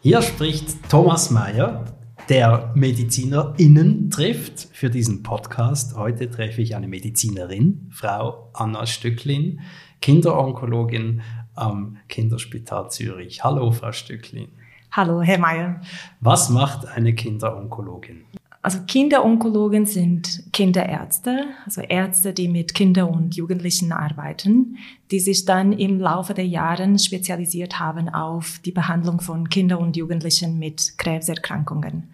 Hier spricht Thomas Mayer, der MedizinerInnen trifft für diesen Podcast. Heute treffe ich eine Medizinerin, Frau Anna Stücklin, Kinderonkologin am Kinderspital Zürich. Hallo, Frau Stücklin. Hallo, Herr Mayer. Was macht eine Kinderonkologin? Also Kinderonkologen sind Kinderärzte, also Ärzte, die mit Kindern und Jugendlichen arbeiten, die sich dann im Laufe der Jahre spezialisiert haben auf die Behandlung von Kindern und Jugendlichen mit Krebserkrankungen.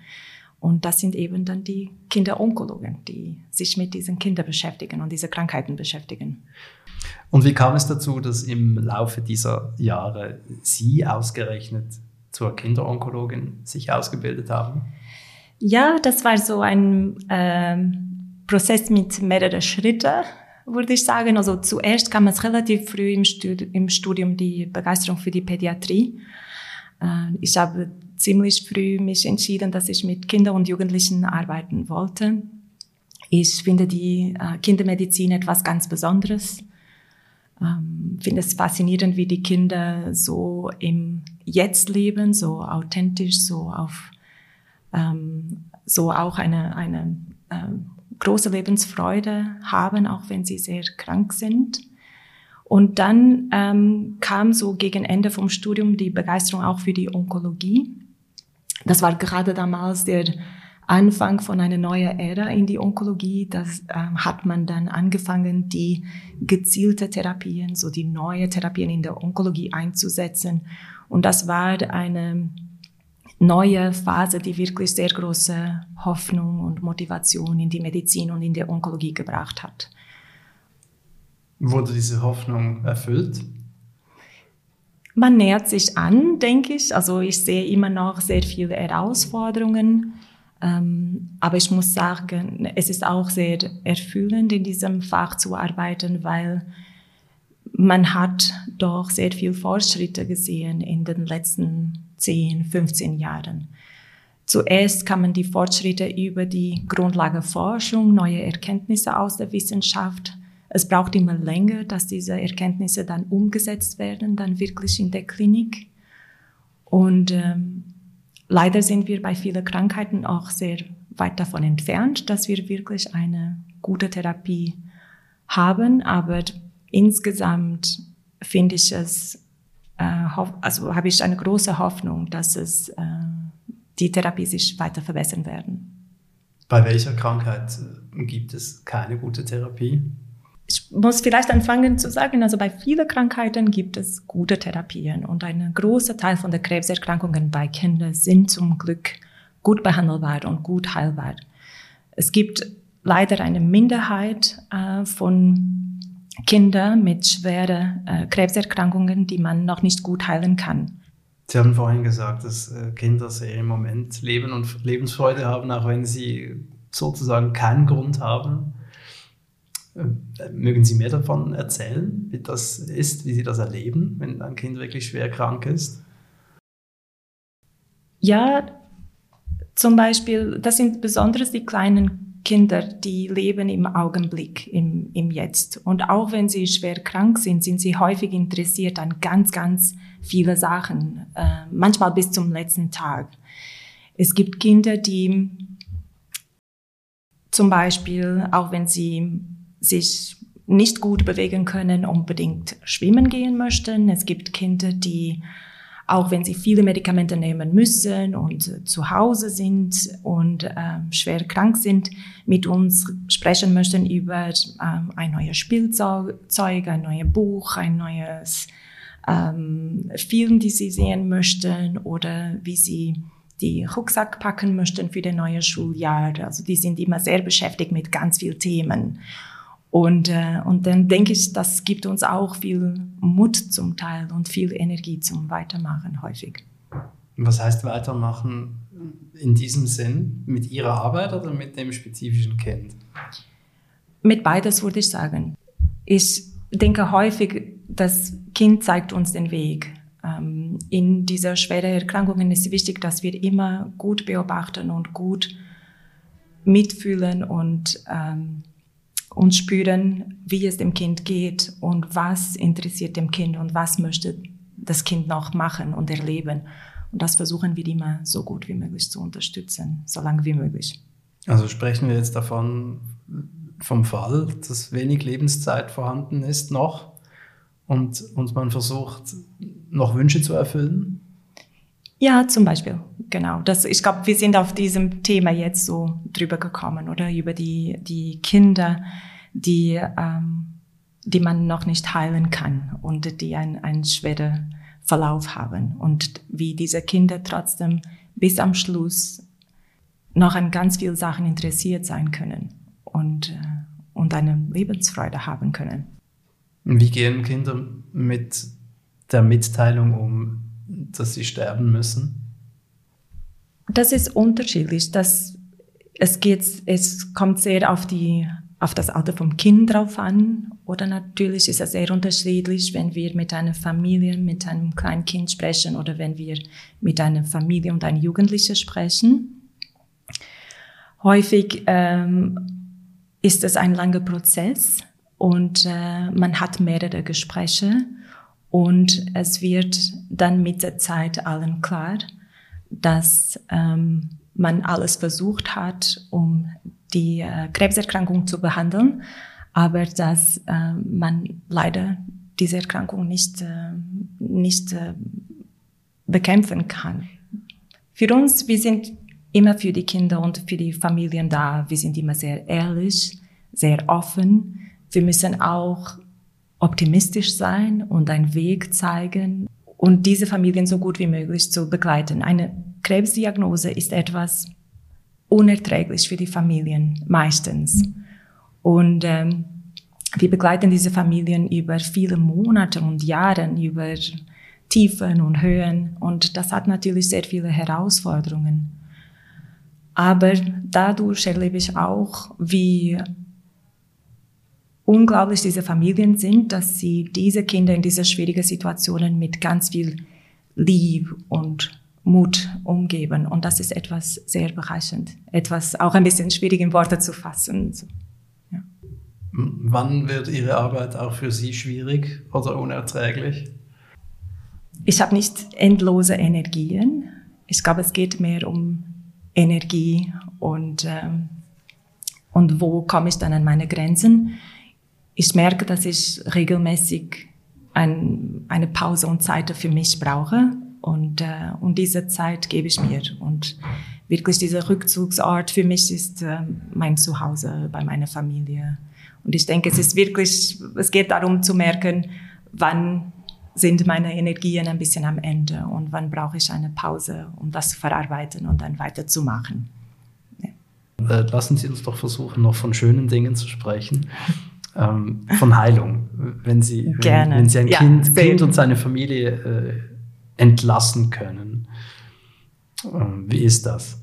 Und das sind eben dann die Kinderonkologen, die sich mit diesen Kindern beschäftigen und diese Krankheiten beschäftigen. Und wie kam es dazu, dass im Laufe dieser Jahre Sie ausgerechnet zur Kinderonkologin sich ausgebildet haben? Ja, das war so ein ähm, Prozess mit mehreren Schritten, würde ich sagen. Also zuerst kam es relativ früh im, Studi im Studium die Begeisterung für die Pädiatrie. Äh, ich habe ziemlich früh mich entschieden, dass ich mit Kindern und Jugendlichen arbeiten wollte. Ich finde die äh, Kindermedizin etwas ganz Besonderes. Ähm, finde es faszinierend, wie die Kinder so im Jetzt leben, so authentisch, so auf ähm, so auch eine, eine ähm, große Lebensfreude haben, auch wenn sie sehr krank sind. Und dann ähm, kam so gegen Ende vom Studium die Begeisterung auch für die Onkologie. Das war gerade damals der Anfang von einer neuen Ära in die Onkologie. Das ähm, hat man dann angefangen, die gezielte Therapien, so die neue Therapien in der Onkologie einzusetzen. Und das war eine neue Phase, die wirklich sehr große Hoffnung und Motivation in die Medizin und in die Onkologie gebracht hat. Wurde diese Hoffnung erfüllt? Man nähert sich an, denke ich. Also ich sehe immer noch sehr viele Herausforderungen. Ähm, aber ich muss sagen, es ist auch sehr erfüllend, in diesem Fach zu arbeiten, weil man hat doch sehr viel Fortschritte gesehen in den letzten 10, 15 Jahren. Zuerst kann man die Fortschritte über die Grundlageforschung, neue Erkenntnisse aus der Wissenschaft. Es braucht immer länger, dass diese Erkenntnisse dann umgesetzt werden, dann wirklich in der Klinik. Und ähm, leider sind wir bei vielen Krankheiten auch sehr weit davon entfernt, dass wir wirklich eine gute Therapie haben. Aber insgesamt finde ich es also habe ich eine große Hoffnung, dass es äh, die Therapie sich weiter verbessern werden. Bei welcher Krankheit äh, gibt es keine gute Therapie? Ich muss vielleicht anfangen zu sagen, also bei vielen Krankheiten gibt es gute Therapien und ein großer Teil von der Krebserkrankungen bei Kindern sind zum Glück gut behandelbar und gut heilbar. Es gibt leider eine Minderheit äh, von Kinder mit schweren äh, Krebserkrankungen, die man noch nicht gut heilen kann. Sie haben vorhin gesagt, dass äh, Kinder sehr im Moment leben und Lebensfreude haben, auch wenn sie sozusagen keinen Grund haben. Äh, mögen Sie mehr davon erzählen, wie das ist, wie Sie das erleben, wenn ein Kind wirklich schwer krank ist? Ja, zum Beispiel, das sind besonders die kleinen Kinder, die leben im Augenblick, im, im Jetzt. Und auch wenn sie schwer krank sind, sind sie häufig interessiert an ganz, ganz viele Sachen, äh, manchmal bis zum letzten Tag. Es gibt Kinder, die zum Beispiel, auch wenn sie sich nicht gut bewegen können, unbedingt schwimmen gehen möchten. Es gibt Kinder, die auch wenn sie viele Medikamente nehmen müssen und äh, zu Hause sind und äh, schwer krank sind, mit uns sprechen möchten über äh, ein neues Spielzeug, ein neues Buch, ein neues ähm, Film, die sie sehen möchten oder wie sie die Rucksack packen möchten für das neue Schuljahr. Also die sind immer sehr beschäftigt mit ganz vielen Themen. Und, äh, und dann denke ich, das gibt uns auch viel Mut zum Teil und viel Energie zum Weitermachen häufig. Was heißt weitermachen in diesem Sinn? Mit Ihrer Arbeit oder mit dem spezifischen Kind? Mit beides würde ich sagen. Ich denke häufig, das Kind zeigt uns den Weg. Ähm, in dieser schweren Erkrankungen ist es wichtig, dass wir immer gut beobachten und gut mitfühlen und, ähm, und spüren, wie es dem Kind geht und was interessiert dem Kind und was möchte das Kind noch machen und erleben. Und das versuchen wir immer so gut wie möglich zu unterstützen, so lange wie möglich. Also sprechen wir jetzt davon, vom Fall, dass wenig Lebenszeit vorhanden ist noch und, und man versucht, noch Wünsche zu erfüllen? Ja, zum Beispiel, genau. Das, ich glaube, wir sind auf diesem Thema jetzt so drüber gekommen, oder? Über die, die Kinder, die, ähm, die man noch nicht heilen kann und die einen, einen schweren Verlauf haben und wie diese Kinder trotzdem bis am Schluss noch an ganz vielen Sachen interessiert sein können und, äh, und eine Lebensfreude haben können. Wie gehen Kinder mit der Mitteilung um, dass sie sterben müssen? Das ist unterschiedlich. Das, es, geht, es kommt sehr auf, die, auf das Alter vom Kind drauf an. Oder natürlich ist es sehr unterschiedlich, wenn wir mit einer Familie, mit einem kleinen Kind sprechen oder wenn wir mit einer Familie und einem Jugendlichen sprechen. Häufig ähm, ist es ein langer Prozess und äh, man hat mehrere Gespräche und es wird dann mit der Zeit allen klar, dass ähm, man alles versucht hat, um die äh, Krebserkrankung zu behandeln, aber dass äh, man leider diese Erkrankung nicht, äh, nicht äh, bekämpfen kann. Für uns, wir sind immer für die Kinder und für die Familien da. Wir sind immer sehr ehrlich, sehr offen. Wir müssen auch optimistisch sein und einen Weg zeigen und diese Familien so gut wie möglich zu begleiten. Eine Krebsdiagnose ist etwas unerträglich für die Familien meistens. Und ähm, wir begleiten diese Familien über viele Monate und Jahre, über Tiefen und Höhen. Und das hat natürlich sehr viele Herausforderungen. Aber dadurch erlebe ich auch, wie unglaublich diese Familien sind, dass sie diese Kinder in diese schwierigen Situationen mit ganz viel Lieb und Mut umgeben. Und das ist etwas sehr bereichernd. Etwas auch ein bisschen schwierig in Worte zu fassen. Ja. Wann wird Ihre Arbeit auch für Sie schwierig oder unerträglich? Ich habe nicht endlose Energien. Ich glaube, es geht mehr um Energie und, ähm, und wo komme ich dann an meine Grenzen. Ich merke, dass ich regelmäßig ein, eine Pause und Zeit für mich brauche und, äh, und diese Zeit gebe ich mir und wirklich dieser Rückzugsort für mich ist äh, mein Zuhause bei meiner Familie. Und ich denke, es ist wirklich, es geht darum zu merken, wann sind meine Energien ein bisschen am Ende und wann brauche ich eine Pause, um das zu verarbeiten und dann weiterzumachen. Ja. Äh, lassen Sie uns doch versuchen, noch von schönen Dingen zu sprechen. Ähm, von Heilung. Wenn Sie, wenn, wenn Sie ein ja, kind, kind, und seine Familie äh, entlassen können. Ähm, wie ist das?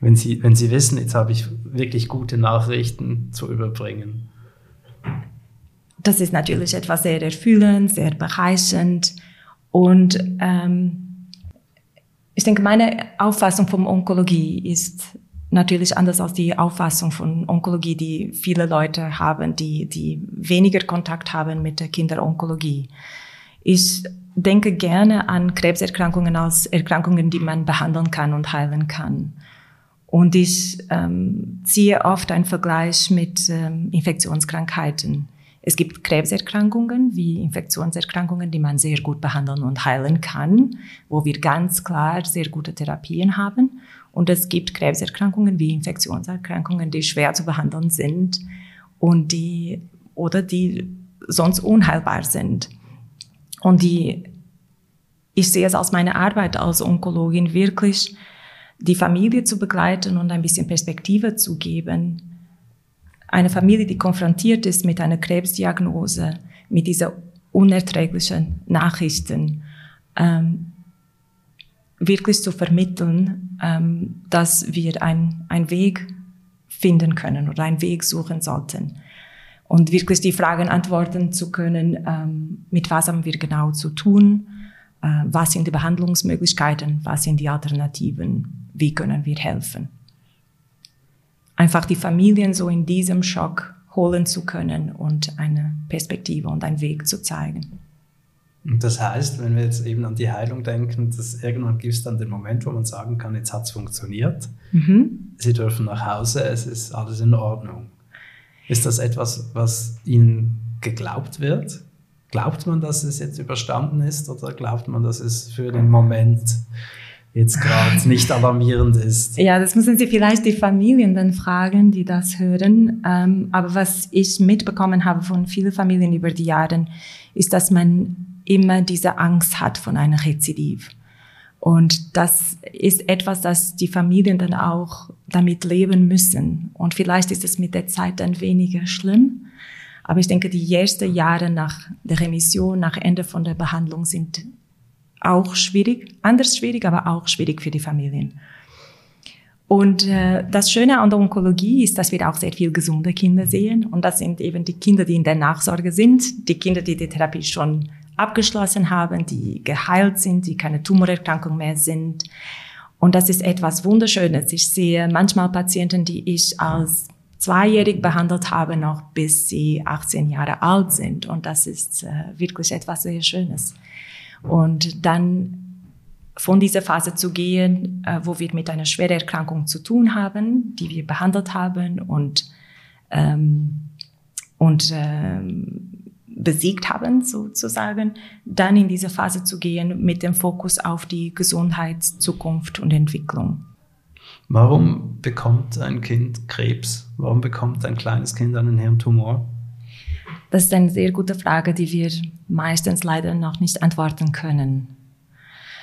Wenn Sie, wenn Sie wissen, jetzt habe ich wirklich gute Nachrichten zu überbringen das ist natürlich etwas sehr erfüllend, sehr bereichernd. Und ähm, ich denke, meine Auffassung von Onkologie ist natürlich anders als die Auffassung von Onkologie, die viele Leute haben, die, die weniger Kontakt haben mit der Kinderonkologie. Ich denke gerne an Krebserkrankungen als Erkrankungen, die man behandeln kann und heilen kann. Und ich ähm, ziehe oft einen Vergleich mit ähm, Infektionskrankheiten. Es gibt Krebserkrankungen wie Infektionserkrankungen, die man sehr gut behandeln und heilen kann, wo wir ganz klar sehr gute Therapien haben. Und es gibt Krebserkrankungen wie Infektionserkrankungen, die schwer zu behandeln sind und die, oder die sonst unheilbar sind. Und die, ich sehe es als meine Arbeit als Onkologin wirklich, die Familie zu begleiten und ein bisschen Perspektive zu geben, eine Familie, die konfrontiert ist mit einer Krebsdiagnose, mit dieser unerträglichen Nachrichten, ähm, wirklich zu vermitteln, ähm, dass wir ein, ein Weg finden können oder einen Weg suchen sollten. Und wirklich die Fragen antworten zu können, ähm, mit was haben wir genau zu tun, äh, was sind die Behandlungsmöglichkeiten, was sind die Alternativen, wie können wir helfen. Einfach die Familien so in diesem Schock holen zu können und eine Perspektive und einen Weg zu zeigen. Und das heißt, wenn wir jetzt eben an die Heilung denken, dass irgendwann gibt es dann den Moment, wo man sagen kann, jetzt hat es funktioniert. Mhm. Sie dürfen nach Hause, es ist alles in Ordnung. Ist das etwas, was Ihnen geglaubt wird? Glaubt man, dass es jetzt überstanden ist oder glaubt man, dass es für den Moment jetzt gerade nicht alarmierend ist? Ja, das müssen Sie vielleicht die Familien dann fragen, die das hören. Ähm, aber was ich mitbekommen habe von vielen Familien über die Jahre, ist, dass man immer diese Angst hat von einem Rezidiv. Und das ist etwas, das die Familien dann auch damit leben müssen. Und vielleicht ist es mit der Zeit dann weniger schlimm. Aber ich denke, die ersten Jahre nach der Remission, nach Ende von der Behandlung sind auch schwierig, anders schwierig, aber auch schwierig für die Familien. Und äh, das Schöne an der Onkologie ist, dass wir auch sehr viel gesunde Kinder sehen. Und das sind eben die Kinder, die in der Nachsorge sind, die Kinder, die die Therapie schon abgeschlossen haben, die geheilt sind, die keine Tumorerkrankung mehr sind. Und das ist etwas Wunderschönes. Ich sehe manchmal Patienten, die ich als zweijährig behandelt habe, noch bis sie 18 Jahre alt sind. Und das ist äh, wirklich etwas sehr Schönes. Und dann von dieser Phase zu gehen, äh, wo wir mit einer schweren Erkrankung zu tun haben, die wir behandelt haben und, ähm, und ähm, besiegt haben, sozusagen, dann in diese Phase zu gehen mit dem Fokus auf die Gesundheit, Zukunft und Entwicklung. Warum bekommt ein Kind Krebs? Warum bekommt ein kleines Kind einen Hirntumor? Das ist eine sehr gute Frage, die wir meistens leider noch nicht antworten können.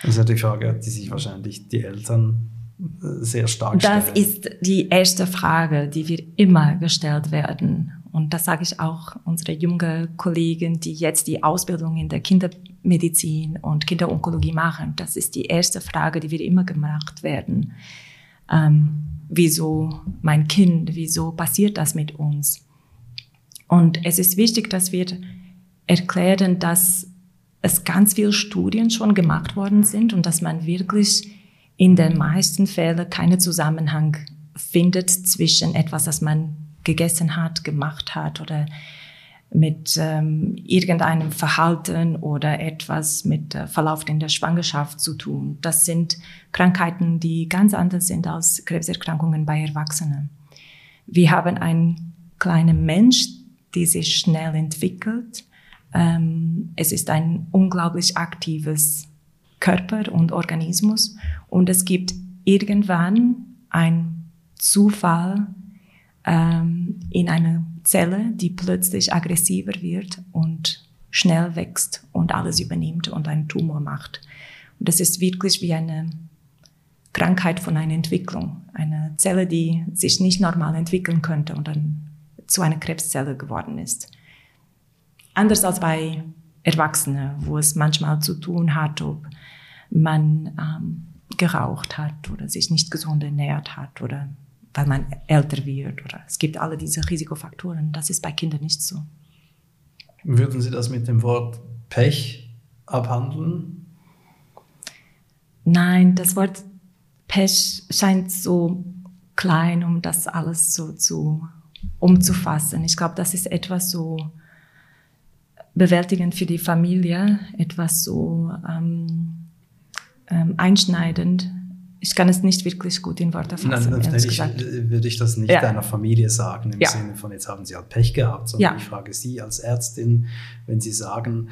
Das ist die Frage, die sich wahrscheinlich die Eltern äh, sehr stark stellen. Das ist die erste Frage, die wir immer gestellt werden. Und das sage ich auch unsere jungen Kollegen, die jetzt die Ausbildung in der Kindermedizin und Kinderonkologie machen. Das ist die erste Frage, die wir immer gemacht werden. Ähm, wieso mein Kind? Wieso passiert das mit uns? Und es ist wichtig, dass wir erklären, dass es ganz viele Studien schon gemacht worden sind und dass man wirklich in den meisten Fällen keinen Zusammenhang findet zwischen etwas, das man gegessen hat, gemacht hat oder mit ähm, irgendeinem Verhalten oder etwas mit äh, Verlauf in der Schwangerschaft zu tun. Das sind Krankheiten, die ganz anders sind als Krebserkrankungen bei Erwachsenen. Wir haben einen kleinen Mensch, die sich schnell entwickelt. Ähm, es ist ein unglaublich aktives Körper und Organismus und es gibt irgendwann ein Zufall, ähm, in eine Zelle, die plötzlich aggressiver wird und schnell wächst und alles übernimmt und einen Tumor macht. Und das ist wirklich wie eine Krankheit von einer Entwicklung. Eine Zelle, die sich nicht normal entwickeln könnte und dann zu einer Krebszelle geworden ist. Anders als bei Erwachsenen, wo es manchmal zu tun hat, ob man ähm, geraucht hat oder sich nicht gesund ernährt hat oder weil man älter wird oder es gibt alle diese Risikofaktoren. Das ist bei Kindern nicht so. Würden Sie das mit dem Wort Pech abhandeln? Nein, das Wort Pech scheint so klein, um das alles so zu umzufassen. Ich glaube, das ist etwas so bewältigend für die Familie, etwas so ähm, ähm, einschneidend ich kann es nicht wirklich gut in Worte fassen. Nein, nein ich, würde ich das nicht ja. deiner Familie sagen, im ja. Sinne von, jetzt haben sie halt Pech gehabt, sondern ja. ich frage Sie als Ärztin, wenn Sie sagen,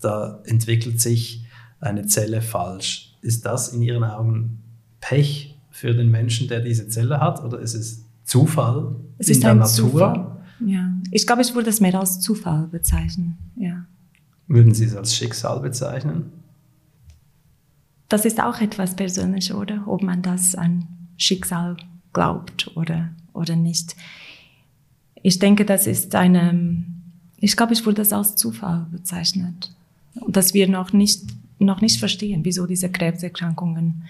da entwickelt sich eine Zelle falsch, ist das in Ihren Augen Pech für den Menschen, der diese Zelle hat, oder ist es Zufall es in der Natur? Zufall. Ja, ich glaube, ich würde es mehr als Zufall bezeichnen. Ja. Würden Sie es als Schicksal bezeichnen? das ist auch etwas Persönliches, oder? Ob man das an Schicksal glaubt oder, oder nicht. Ich denke, das ist eine, ich glaube, ich wurde das als Zufall bezeichnet. Und dass wir noch nicht noch nicht verstehen, wieso diese Krebserkrankungen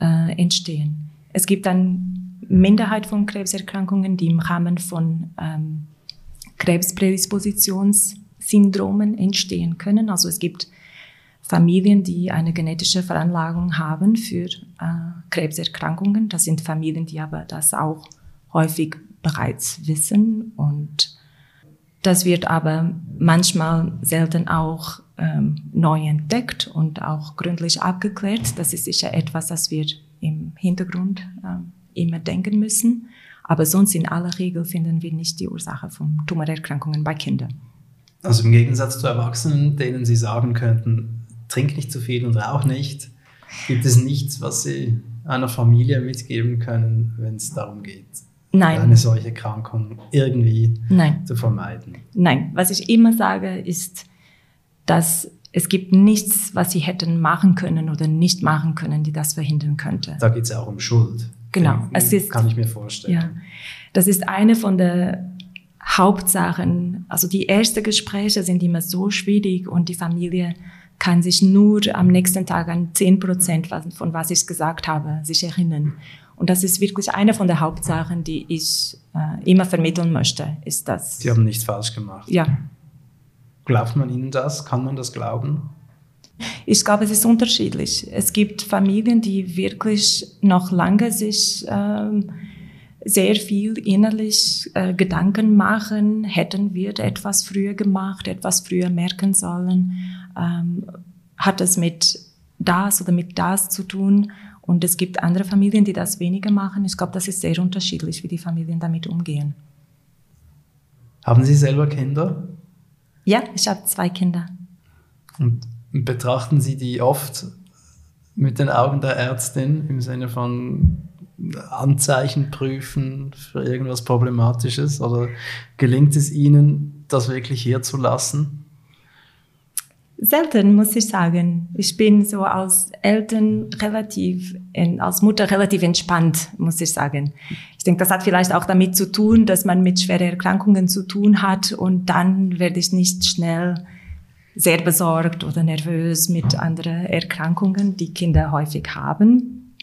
äh, entstehen. Es gibt eine Minderheit von Krebserkrankungen, die im Rahmen von ähm, Krebsprädispositionssyndromen entstehen können. Also es gibt Familien, die eine genetische Veranlagung haben für äh, Krebserkrankungen. Das sind Familien, die aber das auch häufig bereits wissen und das wird aber manchmal selten auch ähm, neu entdeckt und auch gründlich abgeklärt. Das ist sicher etwas, das wir im Hintergrund ähm, immer denken müssen. Aber sonst in aller Regel finden wir nicht die Ursache von Tumorerkrankungen bei Kindern. Also im Gegensatz zu Erwachsenen, denen Sie sagen könnten, trink nicht zu viel und rauch nicht, gibt es nichts, was Sie einer Familie mitgeben können, wenn es darum geht, Nein. eine solche Erkrankung irgendwie Nein. zu vermeiden. Nein, was ich immer sage, ist, dass es gibt nichts, was sie hätten machen können oder nicht machen können, die das verhindern könnte. Da geht es ja auch um Schuld. Genau. Es ist- kann ich mir vorstellen. Ja, das ist eine von der Hauptsachen. Also die ersten Gespräche sind immer so schwierig und die Familie kann sich nur am nächsten Tag an 10 Prozent von was ich gesagt habe, sich erinnern. Und das ist wirklich eine von der Hauptsachen, die ich äh, immer vermitteln möchte, ist das. Sie haben nichts falsch gemacht. Ja, Glaubt man Ihnen das? Kann man das glauben? Ich glaube, es ist unterschiedlich. Es gibt Familien, die wirklich noch lange sich ähm, sehr viel innerlich äh, Gedanken machen, hätten wir etwas früher gemacht, etwas früher merken sollen, ähm, hat es mit das oder mit das zu tun. Und es gibt andere Familien, die das weniger machen. Ich glaube, das ist sehr unterschiedlich, wie die Familien damit umgehen. Haben Sie selber Kinder? Ja, ich habe zwei Kinder. Und betrachten Sie die oft mit den Augen der Ärztin im Sinne von Anzeichen prüfen für irgendwas Problematisches? Oder gelingt es Ihnen, das wirklich hier zu lassen? Selten, muss ich sagen. Ich bin so als Eltern relativ, als Mutter relativ entspannt, muss ich sagen. Ich denke, das hat vielleicht auch damit zu tun, dass man mit schweren Erkrankungen zu tun hat und dann werde ich nicht schnell sehr besorgt oder nervös mit anderen Erkrankungen, die Kinder häufig haben.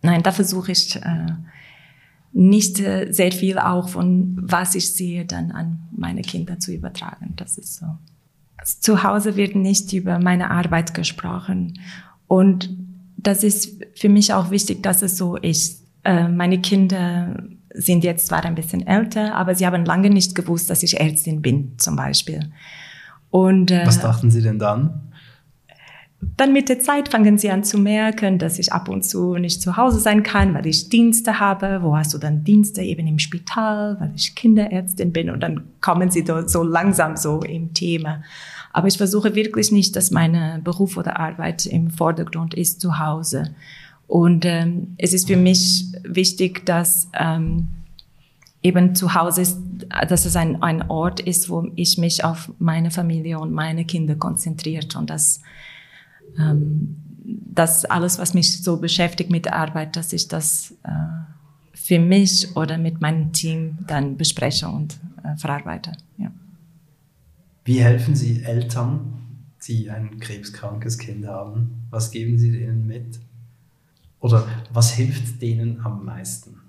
Nein, da versuche ich äh, nicht äh, sehr viel auch von was ich sehe dann an meine Kinder zu übertragen. Das ist so. Zu Hause wird nicht über meine Arbeit gesprochen. Und das ist für mich auch wichtig, dass es so ist. Äh, meine Kinder sind jetzt zwar ein bisschen älter, aber sie haben lange nicht gewusst, dass ich Ärztin bin, zum Beispiel. Und äh, Was dachten Sie denn dann? dann mit der Zeit fangen sie an zu merken, dass ich ab und zu nicht zu Hause sein kann, weil ich Dienste habe. Wo hast du dann Dienste? Eben im Spital, weil ich Kinderärztin bin. Und dann kommen sie dort so langsam so im Thema. Aber ich versuche wirklich nicht, dass meine Beruf oder Arbeit im Vordergrund ist zu Hause. Und ähm, es ist für mich wichtig, dass ähm, eben zu Hause ist, dass es ein, ein Ort ist, wo ich mich auf meine Familie und meine Kinder konzentriert und dass ähm, das alles, was mich so beschäftigt mit der Arbeit, dass ich das äh, für mich oder mit meinem Team dann bespreche und äh, verarbeite. Ja. Wie helfen Sie Eltern, die ein krebskrankes Kind haben? Was geben Sie denen mit? Oder was hilft denen am meisten?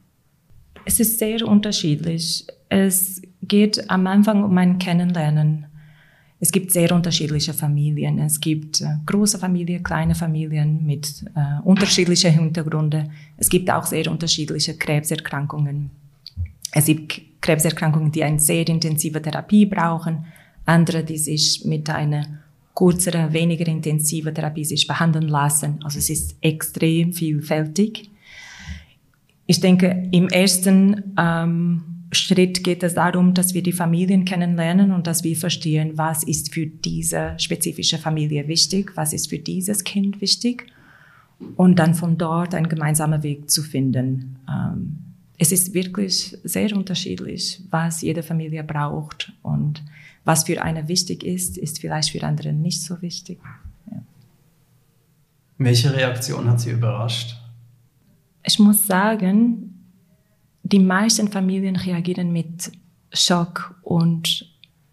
Es ist sehr unterschiedlich. Es geht am Anfang um ein Kennenlernen. Es gibt sehr unterschiedliche Familien. Es gibt äh, große Familien, kleine Familien mit äh, unterschiedlichen Hintergründen. Es gibt auch sehr unterschiedliche Krebserkrankungen. Es gibt Krebserkrankungen, die eine sehr intensive Therapie brauchen, andere, die sich mit einer kürzeren, weniger intensiven Therapie sich behandeln lassen. Also es ist extrem vielfältig. Ich denke, im ersten ähm, Schritt geht es darum, dass wir die Familien kennenlernen und dass wir verstehen, was ist für diese spezifische Familie wichtig, was ist für dieses Kind wichtig und dann von dort einen gemeinsamen Weg zu finden. Ähm, es ist wirklich sehr unterschiedlich, was jede Familie braucht und was für eine wichtig ist, ist vielleicht für andere nicht so wichtig. Ja. Welche Reaktion hat Sie überrascht? Ich muss sagen, die meisten Familien reagieren mit Schock und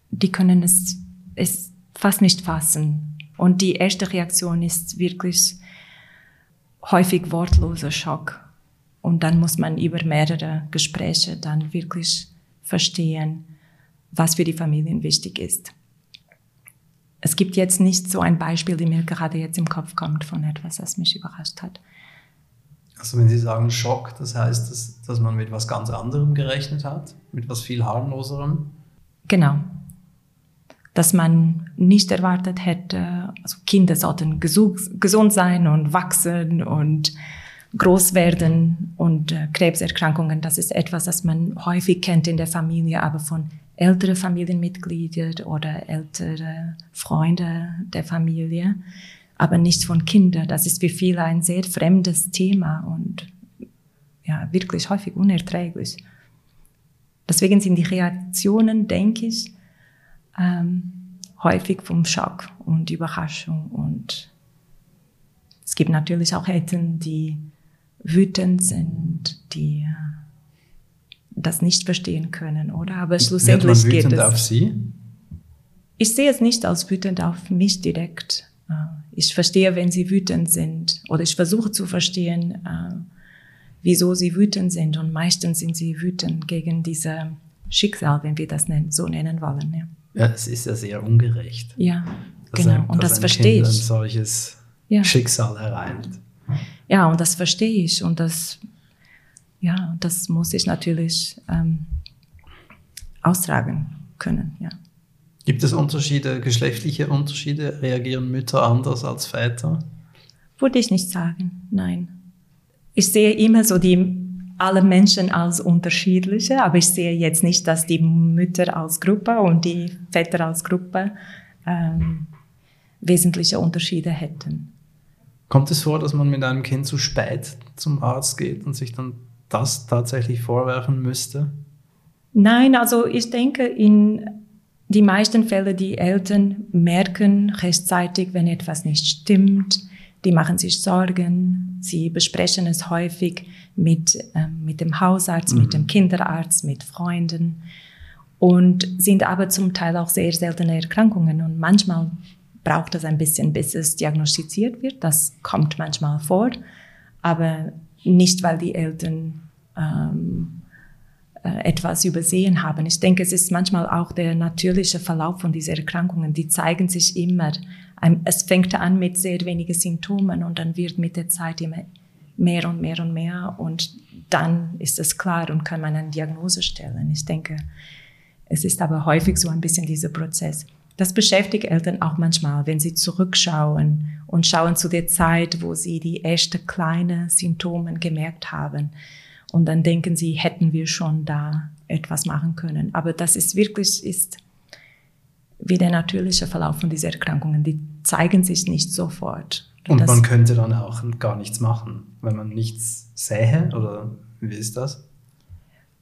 die können es, es fast nicht fassen. Und die erste Reaktion ist wirklich häufig wortloser Schock. Und dann muss man über mehrere Gespräche dann wirklich verstehen, was für die Familien wichtig ist. Es gibt jetzt nicht so ein Beispiel, die mir gerade jetzt im Kopf kommt von etwas, das mich überrascht hat. Also wenn Sie sagen Schock, das heißt, dass, dass man mit was ganz anderem gerechnet hat, mit was viel harmloserem? Genau. Dass man nicht erwartet hätte, also Kinder sollten gesund sein und wachsen und groß werden und äh, Krebserkrankungen, das ist etwas, das man häufig kennt in der Familie, aber von älteren Familienmitgliedern oder ältere Freunde der Familie, aber nicht von Kindern. Das ist für viele ein sehr fremdes Thema und ja, wirklich häufig unerträglich. Deswegen sind die Reaktionen, denke ich, ähm, häufig vom Schock und Überraschung. Und es gibt natürlich auch Eltern, die wütend sind, die das nicht verstehen können, oder? Aber schlussendlich Wird man geht es. auf Sie? Ich sehe es nicht als wütend auf mich direkt. Äh, ich verstehe, wenn sie wütend sind, oder ich versuche zu verstehen, äh, wieso sie wütend sind. Und meistens sind sie wütend gegen dieses Schicksal, wenn wir das so nennen wollen. Ja, ja es ist ja sehr ungerecht. Ja, genau. Ein, und das verstehe ich. Ein solches ja. Schicksal ereilt. Ja, und das verstehe ich. Und das ja, das muss ich natürlich ähm, austragen können. Ja. Gibt es Unterschiede, geschlechtliche Unterschiede? Reagieren Mütter anders als Väter? Würde ich nicht sagen, nein. Ich sehe immer so die alle Menschen als unterschiedliche, aber ich sehe jetzt nicht, dass die Mütter als Gruppe und die Väter als Gruppe ähm, wesentliche Unterschiede hätten. Kommt es vor, dass man mit einem Kind zu spät zum Arzt geht und sich dann das tatsächlich vorwerfen müsste? Nein, also ich denke, in die meisten Fälle, die Eltern merken rechtzeitig, wenn etwas nicht stimmt. Die machen sich Sorgen. Sie besprechen es häufig mit, äh, mit dem Hausarzt, mhm. mit dem Kinderarzt, mit Freunden und sind aber zum Teil auch sehr seltene Erkrankungen. Und manchmal braucht es ein bisschen, bis es diagnostiziert wird. Das kommt manchmal vor. Aber nicht, weil die Eltern ähm, äh, etwas übersehen haben. Ich denke, es ist manchmal auch der natürliche Verlauf von diesen Erkrankungen. Die zeigen sich immer. Es fängt an mit sehr wenigen Symptomen und dann wird mit der Zeit immer mehr und mehr und mehr und dann ist es klar und kann man eine Diagnose stellen. Ich denke, es ist aber häufig so ein bisschen dieser Prozess. Das beschäftigt Eltern auch manchmal, wenn sie zurückschauen und schauen zu der Zeit, wo sie die ersten kleinen Symptome gemerkt haben. Und dann denken sie, hätten wir schon da etwas machen können. Aber das ist wirklich, ist wie der natürliche Verlauf von diesen Erkrankungen. Die zeigen sich nicht sofort. Und das, man könnte dann auch gar nichts machen, wenn man nichts sähe? Oder wie ist das?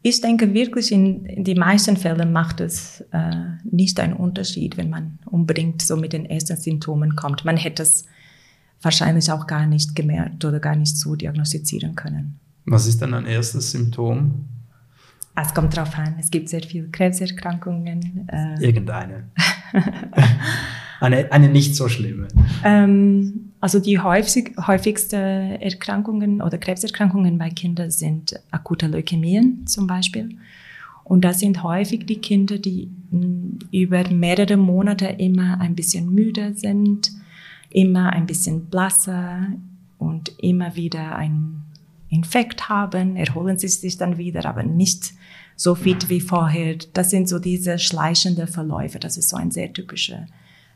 Ich denke wirklich, in, in die meisten Fällen macht es äh, nicht einen Unterschied, wenn man unbedingt so mit den ersten Symptomen kommt. Man hätte es wahrscheinlich auch gar nicht gemerkt oder gar nicht so diagnostizieren können. Was ist dann ein erstes Symptom? Es kommt darauf an. Es gibt sehr viele Krebserkrankungen. Äh Irgendeine. eine, eine nicht so schlimme. Ähm, also die häufig, häufigsten Erkrankungen oder Krebserkrankungen bei Kindern sind akute Leukämien zum Beispiel. Und das sind häufig die Kinder, die über mehrere Monate immer ein bisschen müde sind, immer ein bisschen blasser und immer wieder ein Infekt haben, erholen sie sich dann wieder, aber nicht so fit wie vorher. Das sind so diese schleichende Verläufe. Das ist so ein sehr typisches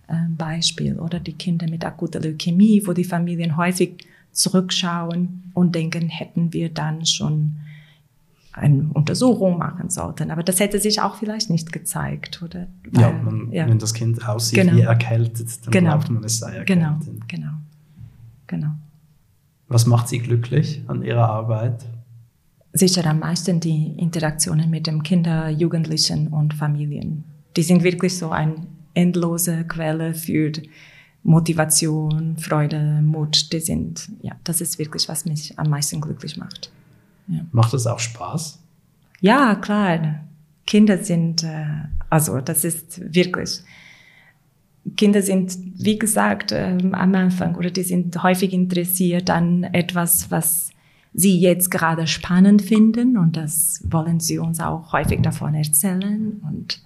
ähm, Beispiel. Oder die Kinder mit akuter Leukämie, wo die Familien häufig zurückschauen und denken, hätten wir dann schon eine Untersuchung machen sollten. Aber das hätte sich auch vielleicht nicht gezeigt, oder? Weil, ja, man, ja, wenn das Kind aussieht genau. wie erkältet, dann genau. glaubt man, es sei genau, erkältet. Genau, genau, genau. Was macht Sie glücklich an Ihrer Arbeit? Sicher am meisten die Interaktionen mit den Kindern, Jugendlichen und Familien. Die sind wirklich so eine endlose Quelle für Motivation, Freude, Mut. Die sind, ja, das ist wirklich, was mich am meisten glücklich macht. Ja. Macht es auch Spaß? Ja, klar. Kinder sind, äh, also das ist wirklich, Kinder sind, wie gesagt, ähm, am Anfang oder die sind häufig interessiert an etwas, was sie jetzt gerade spannend finden und das wollen sie uns auch häufig davon erzählen und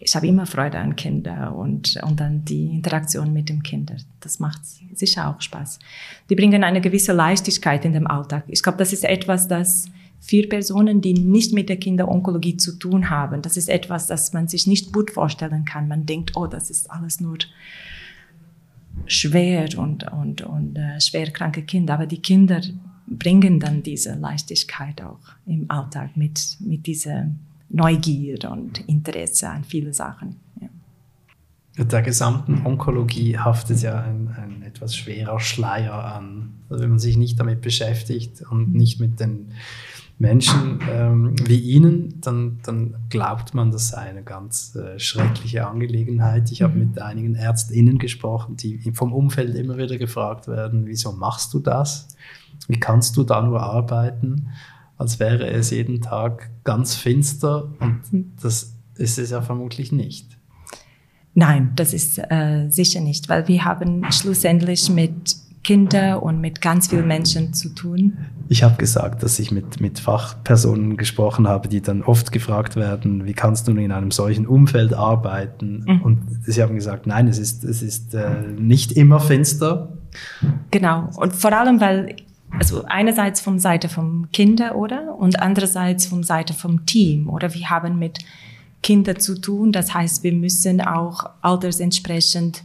ich habe immer Freude an Kinder und, und dann die Interaktion mit dem Kind. Das macht sicher auch Spaß. Die bringen eine gewisse Leichtigkeit in den Alltag. Ich glaube, das ist etwas, das für Personen, die nicht mit der Kinderonkologie zu tun haben, das ist etwas, das man sich nicht gut vorstellen kann. Man denkt, oh, das ist alles nur schwer und, und, und äh, schwerkranke Kinder. Aber die Kinder bringen dann diese Leichtigkeit auch im Alltag mit, mit dieser Neugier und Interesse an viele Sachen. Der gesamten Onkologie haftet ja ein, ein etwas schwerer Schleier an. Also wenn man sich nicht damit beschäftigt und nicht mit den Menschen ähm, wie Ihnen, dann, dann glaubt man, das sei eine ganz äh, schreckliche Angelegenheit. Ich habe mhm. mit einigen ÄrztInnen gesprochen, die vom Umfeld immer wieder gefragt werden, wieso machst du das? Wie kannst du da nur arbeiten? Als wäre es jeden Tag ganz finster und mhm. das ist es ja vermutlich nicht. Nein, das ist äh, sicher nicht, weil wir haben schlussendlich mit Kinder und mit ganz vielen Menschen zu tun. Ich habe gesagt, dass ich mit, mit Fachpersonen gesprochen habe, die dann oft gefragt werden, wie kannst du in einem solchen Umfeld arbeiten? Mhm. Und sie haben gesagt, nein, es ist, es ist äh, nicht immer finster. Genau. Und vor allem, weil, also einerseits vom Seite vom Kinder, oder? Und andererseits vom Seite vom Team, oder? Wir haben mit Kindern zu tun. Das heißt, wir müssen auch altersentsprechend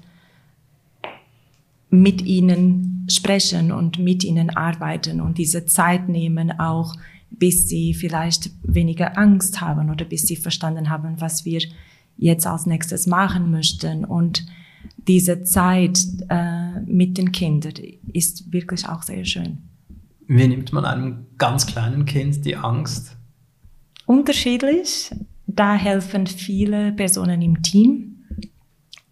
mit ihnen sprechen und mit ihnen arbeiten und diese Zeit nehmen, auch bis sie vielleicht weniger Angst haben oder bis sie verstanden haben, was wir jetzt als nächstes machen möchten. Und diese Zeit äh, mit den Kindern ist wirklich auch sehr schön. Wie nimmt man einem ganz kleinen Kind die Angst? Unterschiedlich. Da helfen viele Personen im Team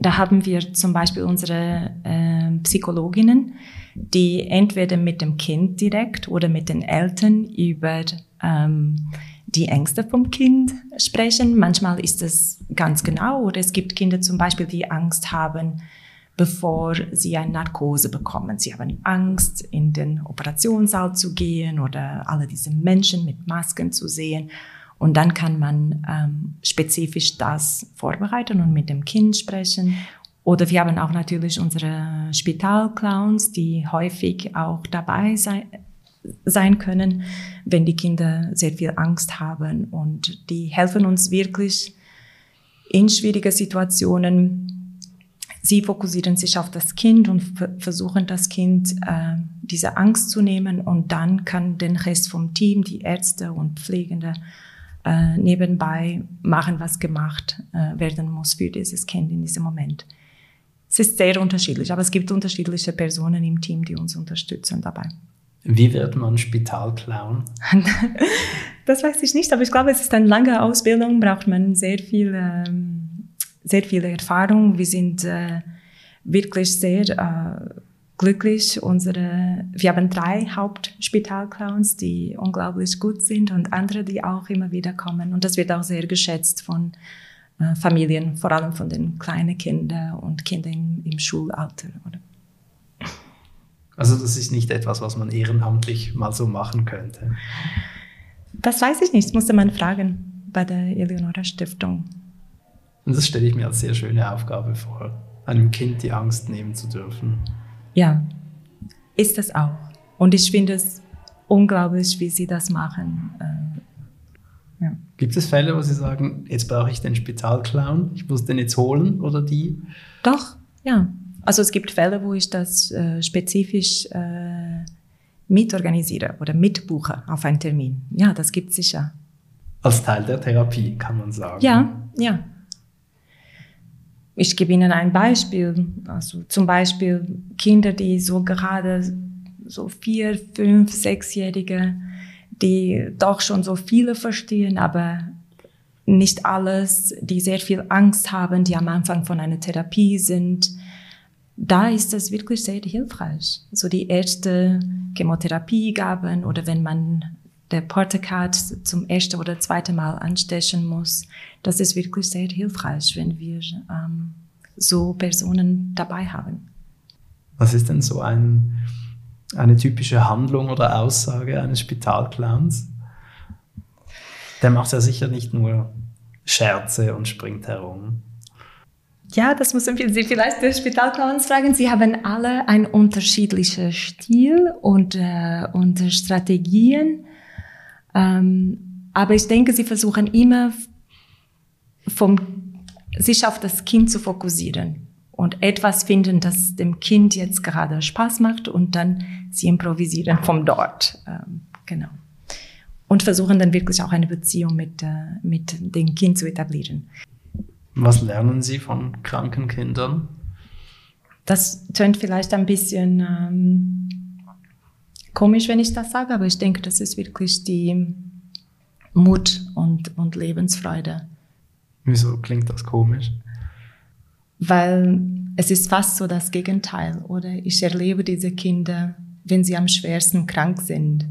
da haben wir zum Beispiel unsere äh, Psychologinnen, die entweder mit dem Kind direkt oder mit den Eltern über ähm, die Ängste vom Kind sprechen. Manchmal ist es ganz genau oder es gibt Kinder zum Beispiel, die Angst haben, bevor sie eine Narkose bekommen. Sie haben Angst, in den Operationssaal zu gehen oder alle diese Menschen mit Masken zu sehen. Und dann kann man ähm, spezifisch das vorbereiten und mit dem Kind sprechen. Oder wir haben auch natürlich unsere Spitalclowns, die häufig auch dabei sein, sein können, wenn die Kinder sehr viel Angst haben. Und die helfen uns wirklich in schwierigen Situationen. Sie fokussieren sich auf das Kind und versuchen das Kind äh, diese Angst zu nehmen. Und dann kann den Rest vom Team, die Ärzte und Pflegende, äh, nebenbei machen, was gemacht äh, werden muss für dieses Kind in diesem Moment. Es ist sehr unterschiedlich, aber es gibt unterschiedliche Personen im Team, die uns unterstützen dabei. Wie wird man Spitalclown? das weiß ich nicht, aber ich glaube, es ist eine lange Ausbildung, braucht man sehr viel, ähm, sehr viel Erfahrung. Wir sind äh, wirklich sehr äh, glücklich. Unsere, wir haben drei Hauptspitalclowns, die unglaublich gut sind und andere, die auch immer wieder kommen. Und das wird auch sehr geschätzt von äh, Familien, vor allem von den kleinen Kindern und Kindern im, im Schulalter. Oder? Also das ist nicht etwas, was man ehrenamtlich mal so machen könnte. Das weiß ich nicht, das musste man fragen bei der Eleonora Stiftung. Und das stelle ich mir als sehr schöne Aufgabe vor, einem Kind die Angst nehmen zu dürfen. Ja, ist das auch. Und ich finde es unglaublich, wie sie das machen. Äh, ja. Gibt es Fälle, wo Sie sagen, jetzt brauche ich den Spitalclown, ich muss den jetzt holen oder die? Doch, ja. Also es gibt Fälle, wo ich das äh, spezifisch äh, mitorganisiere oder mitbuche auf einen Termin. Ja, das gibt es sicher. Als Teil der Therapie, kann man sagen. Ja, ja. Ich gebe Ihnen ein Beispiel. Also zum Beispiel Kinder, die so gerade so vier, fünf, sechsjährige, die doch schon so viele verstehen, aber nicht alles, die sehr viel Angst haben, die am Anfang von einer Therapie sind. Da ist es wirklich sehr hilfreich. So die erste Chemotherapie gaben oder wenn man der Portacard zum ersten oder zweiten Mal anstechen muss, das ist wirklich sehr hilfreich, wenn wir ähm, so Personen dabei haben. Was ist denn so ein, eine typische Handlung oder Aussage eines Spitalclowns? Der macht ja sicher nicht nur Scherze und springt herum. Ja, das müssen Sie vielleicht der Spitalclowns fragen. Sie haben alle einen unterschiedlichen Stil und, äh, und Strategien. Ähm, aber ich denke, sie versuchen immer vom, sich auf das Kind zu fokussieren und etwas finden, das dem Kind jetzt gerade Spaß macht und dann sie improvisieren vom dort. Ähm, genau. Und versuchen dann wirklich auch eine Beziehung mit, äh, mit dem Kind zu etablieren. Was lernen Sie von kranken Kindern? Das tönt vielleicht ein bisschen ähm, komisch, wenn ich das sage, aber ich denke, das ist wirklich die Mut und, und Lebensfreude. Wieso klingt das komisch? Weil es ist fast so das Gegenteil, oder? Ich erlebe diese Kinder, wenn sie am schwersten krank sind.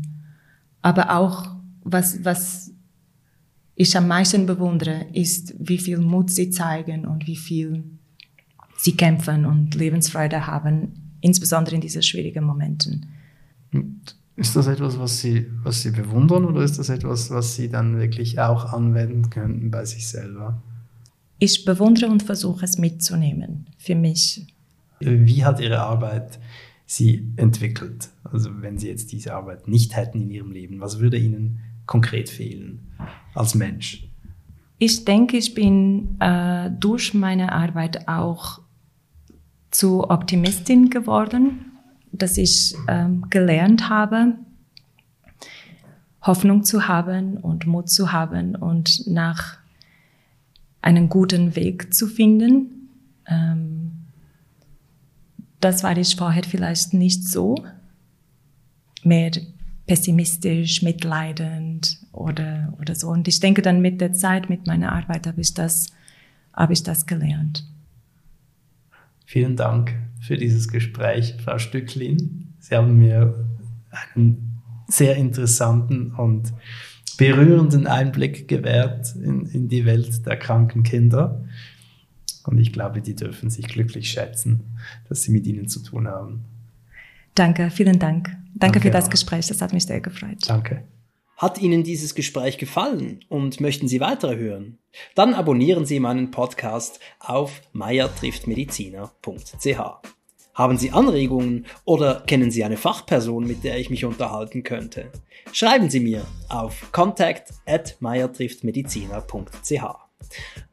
Aber auch, was, was ich am meisten bewundere, ist, wie viel Mut sie zeigen und wie viel sie kämpfen und Lebensfreude haben, insbesondere in diesen schwierigen Momenten. Ist das etwas, was Sie, was Sie bewundern oder ist das etwas, was Sie dann wirklich auch anwenden könnten bei sich selber? Ich bewundere und versuche es mitzunehmen für mich. Wie hat Ihre Arbeit Sie entwickelt? Also wenn Sie jetzt diese Arbeit nicht hätten in Ihrem Leben, was würde Ihnen konkret fehlen als Mensch? Ich denke, ich bin äh, durch meine Arbeit auch zu Optimistin geworden dass ich ähm, gelernt habe, Hoffnung zu haben und Mut zu haben und nach einen guten Weg zu finden. Ähm, das war ich vorher vielleicht nicht so. Mehr pessimistisch, mitleidend oder, oder so. Und ich denke dann mit der Zeit, mit meiner Arbeit habe ich das, habe ich das gelernt. Vielen Dank für dieses Gespräch, Frau Stücklin. Sie haben mir einen sehr interessanten und berührenden Einblick gewährt in, in die Welt der kranken Kinder. Und ich glaube, die dürfen sich glücklich schätzen, dass sie mit Ihnen zu tun haben. Danke, vielen Dank. Danke, Danke für das auch. Gespräch, das hat mich sehr gefreut. Danke. Hat Ihnen dieses Gespräch gefallen und möchten Sie weitere hören? Dann abonnieren Sie meinen Podcast auf meiertrifftmediziner.ch. Haben Sie Anregungen oder kennen Sie eine Fachperson, mit der ich mich unterhalten könnte? Schreiben Sie mir auf contact at meiertrifftmediziner.ch.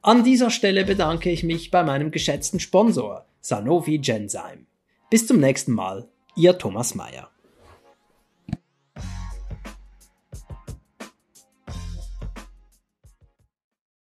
An dieser Stelle bedanke ich mich bei meinem geschätzten Sponsor Sanofi Genzyme. Bis zum nächsten Mal, Ihr Thomas Meyer.